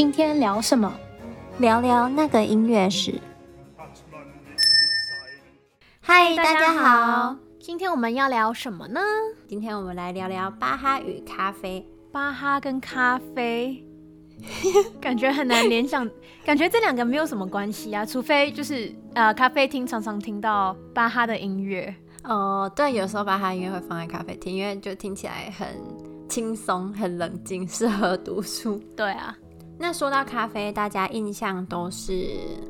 今天聊什么？聊聊那个音乐史。嗨，大家好，今天我们要聊什么呢？今天我们来聊聊巴哈与咖啡。巴哈跟咖啡，感觉很难联想，感觉这两个没有什么关系啊，除非就是呃，咖啡厅常常听到巴哈的音乐。哦，对，有时候巴哈音乐会放在咖啡厅，因为就听起来很轻松、很冷静，适合读书。对啊，那说到咖啡，大家印象都是，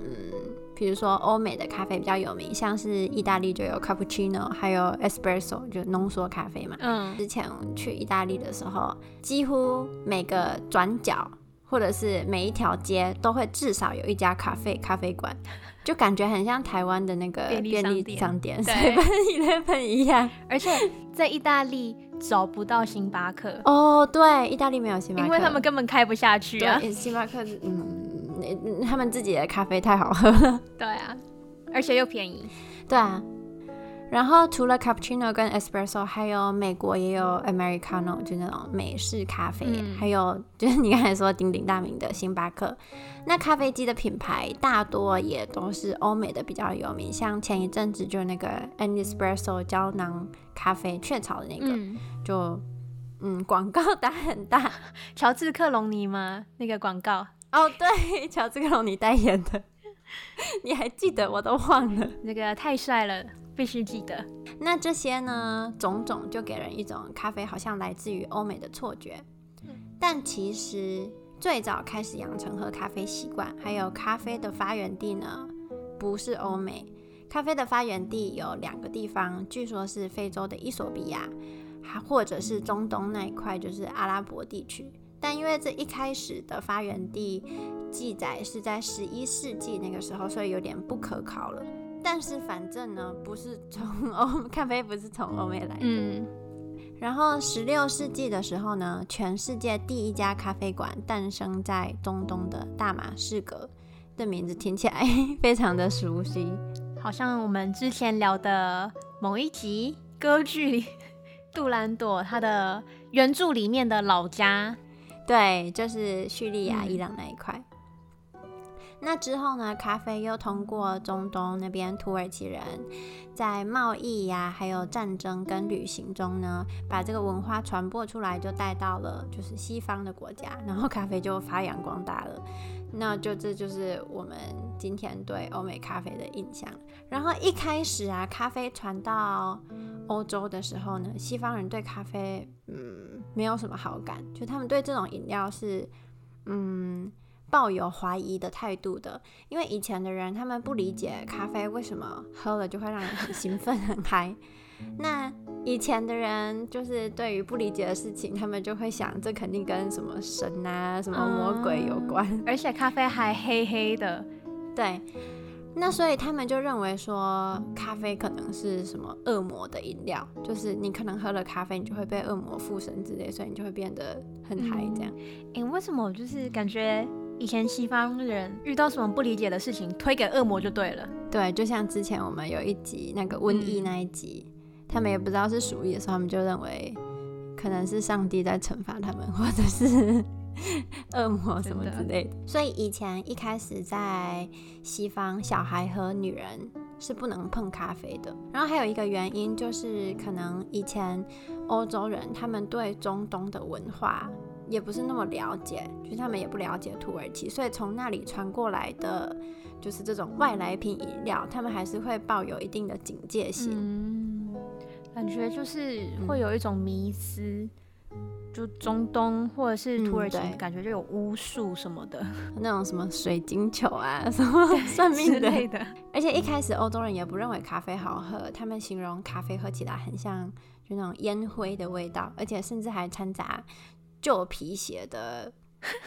嗯，比如说欧美的咖啡比较有名，像是意大利就有 cappuccino，还有 espresso，就浓缩咖啡嘛。嗯，之前去意大利的时候，几乎每个转角或者是每一条街都会至少有一家咖啡咖啡馆。就感觉很像台湾的那个便利商店，对，跟 Eleven 一样。而且在意大利找不到星巴克哦，对，意大利没有星巴克，因为他们根本开不下去啊。星巴克，嗯，他们自己的咖啡太好喝了。对啊，而且又便宜。对啊。然后除了 cappuccino 跟 espresso，还有美国也有 americano，就那种美式咖啡，嗯、还有 就是你刚才说鼎鼎大名的星巴克。那咖啡机的品牌大多也都是欧美的比较有名，像前一阵子就那个 Nespresso 胶囊咖啡雀巢的那个，嗯就嗯广告打很大，乔治克隆尼吗？那个广告哦，对，乔治克隆尼代言的，你还记得？我都忘了，那个太帅了。必须记得，那这些呢，种种就给人一种咖啡好像来自于欧美的错觉。但其实最早开始养成喝咖啡习惯，还有咖啡的发源地呢，不是欧美。咖啡的发源地有两个地方，据说是非洲的伊索比亚，还或者是中东那一块，就是阿拉伯地区。但因为这一开始的发源地记载是在十一世纪那个时候，所以有点不可考了。但是反正呢，不是从欧 咖啡不是从欧美来的。嗯。然后十六世纪的时候呢，全世界第一家咖啡馆诞生在中东的大马士革，的名字听起来 非常的熟悉，好像我们之前聊的某一集歌剧《杜兰朵》它的原著里面的老家，对，就是叙利亚、伊朗那一块。那之后呢，咖啡又通过中东那边土耳其人，在贸易呀、还有战争跟旅行中呢，把这个文化传播出来，就带到了就是西方的国家，然后咖啡就发扬光大了。那就这就是我们今天对欧美咖啡的印象。然后一开始啊，咖啡传到欧洲的时候呢，西方人对咖啡嗯没有什么好感，就他们对这种饮料是嗯。抱有怀疑的态度的，因为以前的人他们不理解咖啡为什么喝了就会让人很兴奋很嗨。那以前的人就是对于不理解的事情，他们就会想这肯定跟什么神啊、什么魔鬼有关，嗯、而且咖啡还黑黑的。对，那所以他们就认为说咖啡可能是什么恶魔的饮料，就是你可能喝了咖啡，你就会被恶魔附身之类，所以你就会变得很嗨这样。哎、嗯欸，为什么我就是感觉？以前西方人遇到什么不理解的事情，推给恶魔就对了。对，就像之前我们有一集那个瘟疫那一集，嗯、他们也不知道是鼠疫的时候，他们就认为可能是上帝在惩罚他们，或者是 恶魔什么之类的。的所以以前一开始在西方，小孩和女人是不能碰咖啡的。然后还有一个原因就是，可能以前欧洲人他们对中东的文化。也不是那么了解，就是他们也不了解土耳其，所以从那里传过来的，就是这种外来品饮料，他们还是会抱有一定的警戒心。嗯，感觉就是会有一种迷思，嗯、就中东或者是土耳其，嗯、感觉就有巫术什么的，那种什么水晶球啊，什么算命之类的。而且一开始欧洲人也不认为咖啡好喝，他们形容咖啡喝起来很像就那种烟灰的味道，而且甚至还掺杂。旧皮鞋的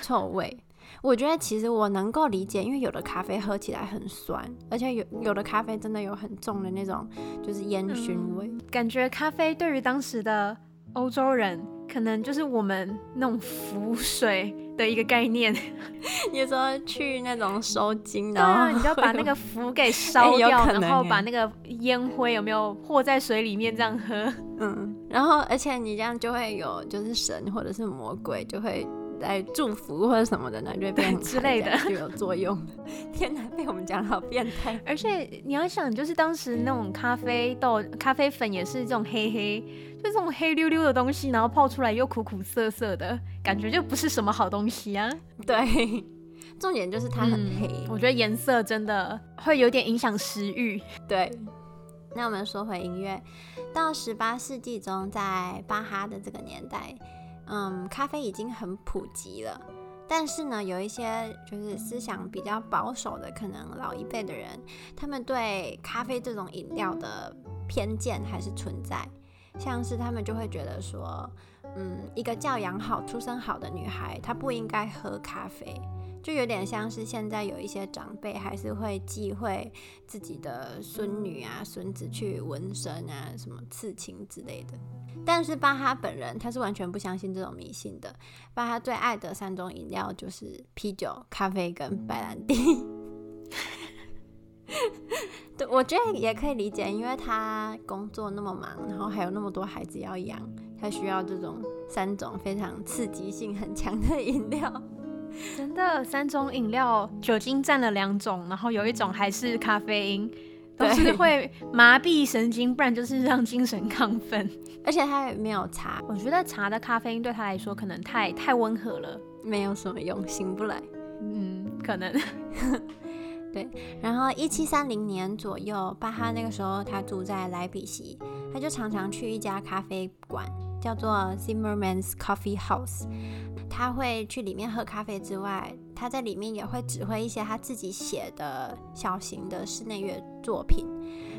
臭味，我觉得其实我能够理解，因为有的咖啡喝起来很酸，而且有有的咖啡真的有很重的那种就是烟熏味，嗯。感觉咖啡对于当时的欧洲人，可能就是我们那种浮水的一个概念。你说去那种收金，然后你就要把那个浮给烧掉，欸、然后把那个烟灰有没有和在水里面这样喝？嗯，然后而且你这样就会有就是神或者是魔鬼就会在祝福或者什么的呢，就会变之类的就有作用。天哪，被我们讲好变态！而且你要想，就是当时那种咖啡豆、咖啡粉也是这种黑黑，就这种黑溜溜的东西，然后泡出来又苦苦涩涩的感觉，就不是什么好东西啊。对，重点就是它很黑。嗯，我觉得颜色真的会有点影响食欲。对。那我们说回音乐，到十八世纪中，在巴哈的这个年代，嗯，咖啡已经很普及了。但是呢，有一些就是思想比较保守的，可能老一辈的人，他们对咖啡这种饮料的偏见还是存在。像是他们就会觉得说，嗯，一个教养好、出身好的女孩，她不应该喝咖啡。就有点像是现在有一些长辈还是会忌讳自己的孙女啊、孙子去纹身啊、什么刺青之类的。但是巴哈本人他是完全不相信这种迷信的。巴哈最爱的三种饮料就是啤酒、咖啡跟白兰地。对，我觉得也可以理解，因为他工作那么忙，然后还有那么多孩子要养，他需要这种三种非常刺激性很强的饮料。真的，三种饮料，酒精占了两种，然后有一种还是咖啡因，都是会麻痹神经，不然就是让精神亢奋。而且他也没有茶，我觉得茶的咖啡因对他来说可能太太温和了，没有什么用，醒不来。嗯，可能。对，然后一七三零年左右，巴哈那个时候他住在莱比锡，他就常常去一家咖啡馆，叫做 Zimmerman's Coffee House。他会去里面喝咖啡之外，他在里面也会指挥一些他自己写的小型的室内乐作品。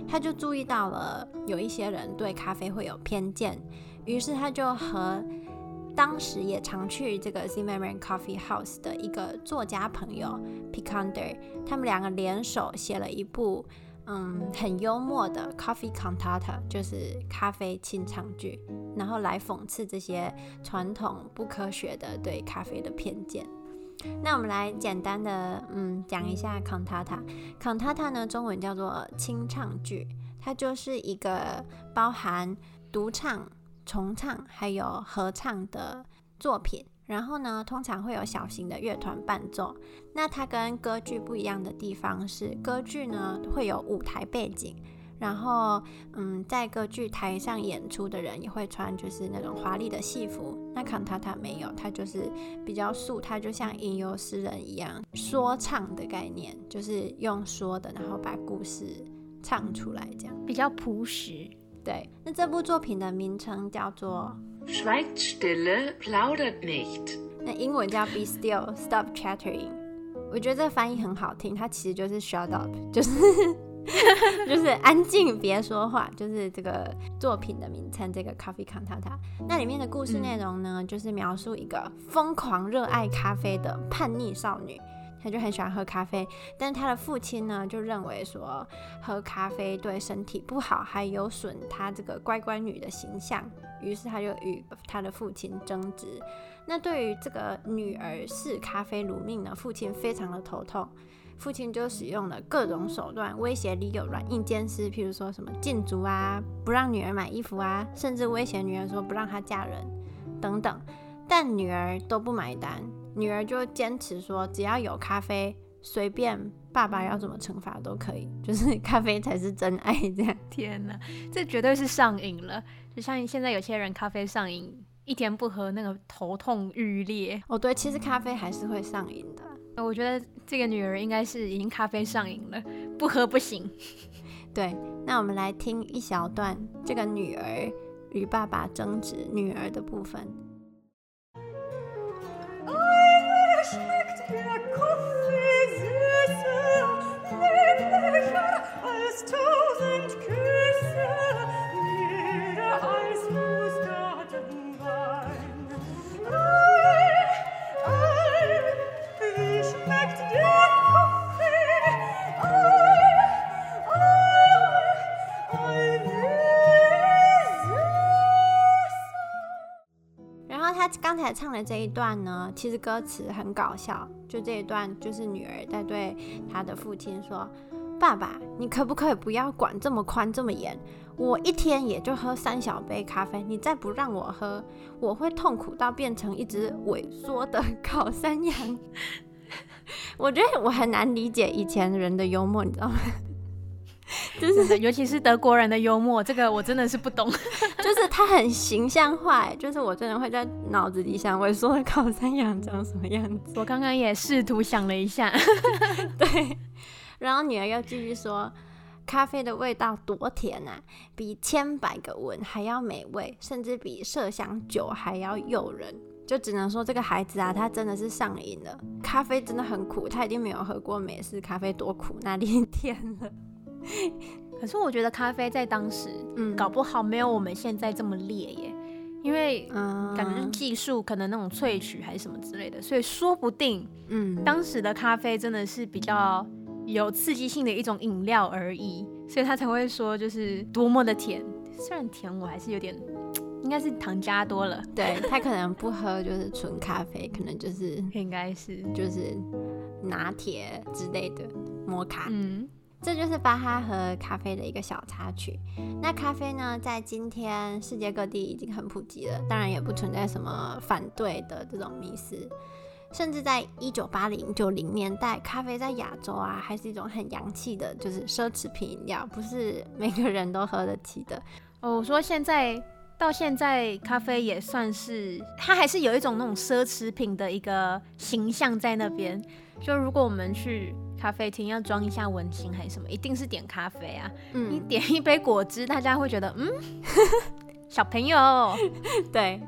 他就注意到了有一些人对咖啡会有偏见，于是他就和当时也常去这个 Zimmerman Coffee House 的一个作家朋友 Picander，他们两个联手写了一部。嗯，很幽默的 Coffee Cantata，就是咖啡清唱剧，然后来讽刺这些传统不科学的对咖啡的偏见。那我们来简单的嗯讲一下 Cantata。Cantata 呢，中文叫做清唱剧，它就是一个包含独唱、重唱还有合唱的作品。然后呢，通常会有小型的乐团伴奏。那它跟歌剧不一样的地方是，歌剧呢会有舞台背景，然后嗯，在歌剧台上演出的人也会穿就是那种华丽的戏服。那康塔塔没有，它就是比较素，它就像吟游诗人一样说唱的概念，就是用说的，然后把故事唱出来，这样比较朴实。对，那这部作品的名称叫做。Schweigt stille, plaudert nicht。那英文叫 Be still, stop chattering。我觉得这个翻译很好听，它其实就是 Shut up，就 是就是安静，别说话，就是这个作品的名称。这个 Coffee Cantata。那里面的故事内容呢，就是描述一个疯狂热爱咖啡的叛逆少女。他就很喜欢喝咖啡，但是他的父亲呢，就认为说喝咖啡对身体不好，还有损他这个乖乖女的形象。于是他就与他的父亲争执。那对于这个女儿视咖啡如命呢，父亲非常的头痛。父亲就使用了各种手段，威胁里有软硬兼施，譬如说什么禁足啊，不让女儿买衣服啊，甚至威胁女儿说不让她嫁人等等。但女儿都不买单。女儿就坚持说，只要有咖啡，随便爸爸要怎么惩罚都可以，就是 咖啡才是真爱。这样，天哪，这绝对是上瘾了。就像现在有些人咖啡上瘾，一天不喝那个头痛欲裂。哦，对，其实咖啡还是会上瘾的。我觉得这个女儿应该是已经咖啡上瘾了，不喝不行。对，那我们来听一小段这个女儿与爸爸争执女儿的部分。然后他刚才唱的这一段呢，其实歌词很搞笑。就这一段，就是女儿在对她的父亲说：“爸爸，你可不可以不要管这么宽这么严？我一天也就喝三小杯咖啡，你再不让我喝，我会痛苦到变成一只萎缩的 烤山羊。我觉得我很难理解以前人的幽默，你知道吗？就是尤其是德国人的幽默，这个我真的是不懂。就是他很形象化，就是我真的会在脑子里想，萎缩的烤山羊长什么样子。我刚刚也试图想了一下，对。然后女儿又继续说，咖啡的味道多甜啊，比千百个吻还要美味，甚至比麝香酒还要诱人。就只能说这个孩子啊，他真的是上瘾了。咖啡真的很苦，他一定没有喝过美式咖啡多苦，哪里甜了？可是我觉得咖啡在当时，嗯，搞不好没有我们现在这么烈耶，因为感觉是技术可能那种萃取还是什么之类的，所以说不定，嗯，当时的咖啡真的是比较有刺激性的一种饮料而已，所以他才会说就是多么的甜。虽然甜，我还是有点，应该是糖加多了。对，他可能不喝就是纯咖啡，可能就是 应该是就是拿铁之类的摩卡。嗯，这就是巴哈和咖啡的一个小插曲。那咖啡呢，在今天世界各地已经很普及了，当然也不存在什么反对的这种迷思。甚至在一九八零九零年代，咖啡在亚洲啊，还是一种很洋气的，就是奢侈品饮料，不是每个人都喝得起的。哦，我说现在到现在，咖啡也算是，它还是有一种那种奢侈品的一个形象在那边。就如果我们去咖啡厅要装一下文青还是什么，一定是点咖啡啊。嗯，你点一杯果汁，大家会觉得嗯，小朋友，对，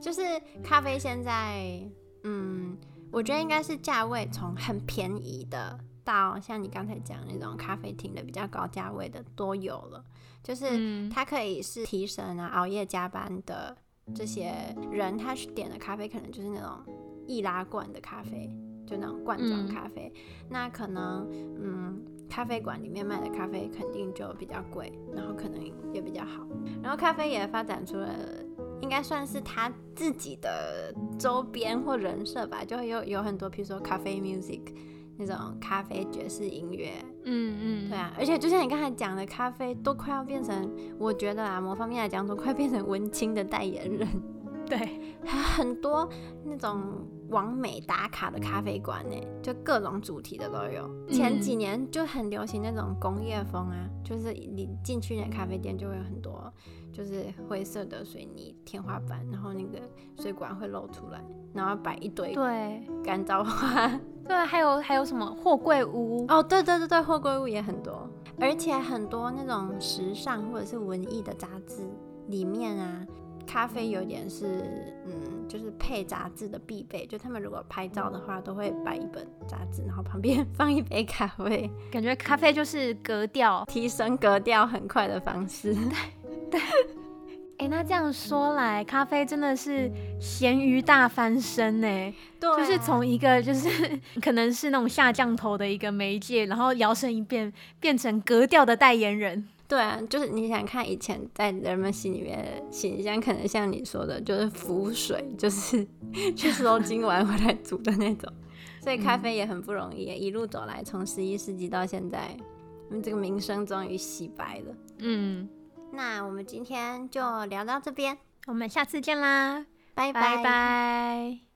就是咖啡现在，嗯。我觉得应该是价位从很便宜的到像你刚才讲那种咖啡厅的比较高价位的都有了，就是它可以是提神啊、熬夜加班的这些人，他去点的咖啡可能就是那种易拉罐的咖啡，就那种罐装咖啡，那可能嗯。咖啡馆里面卖的咖啡肯定就比较贵，然后可能也比较好。然后咖啡也发展出了，应该算是他自己的周边或人设吧，就会有有很多，比如说咖啡 music 那种咖啡爵士音乐，嗯嗯，对啊。而且就像你刚才讲的，咖啡都快要变成，我觉得啊，某方面来讲都快变成文青的代言人。对，还有很多那种。网美打卡的咖啡馆呢，就各种主题的都有。前几年就很流行那种工业风啊，就是你进去那咖啡店就会有很多，就是灰色的水泥天花板，然后那个水管会露出来，然后摆一堆对干燥花，对，还有还有什么货柜屋哦，对对对对，货柜屋也很多，而且很多那种时尚或者是文艺的杂志里面啊。咖啡有点是，嗯，就是配杂志的必备。就他们如果拍照的话，都会摆一本杂志，然后旁边放一杯咖啡。感觉咖啡就是格调提升格调很快的方式。对 对。哎、欸，那这样说来，咖啡真的是咸鱼大翻身呢。对、啊，就是从一个就是可能是那种下降头的一个媒介，然后摇身一变变成格调的代言人。对啊，就是你想看以前在人们心里面的形象，可能像你说的，就是浮水，就是去收金完回来煮的那种。所以咖啡也很不容易，一路走来，从十一世纪到现在，嗯，这个名声终于洗白了。嗯，那我们今天就聊到这边，我们下次见啦。拜拜。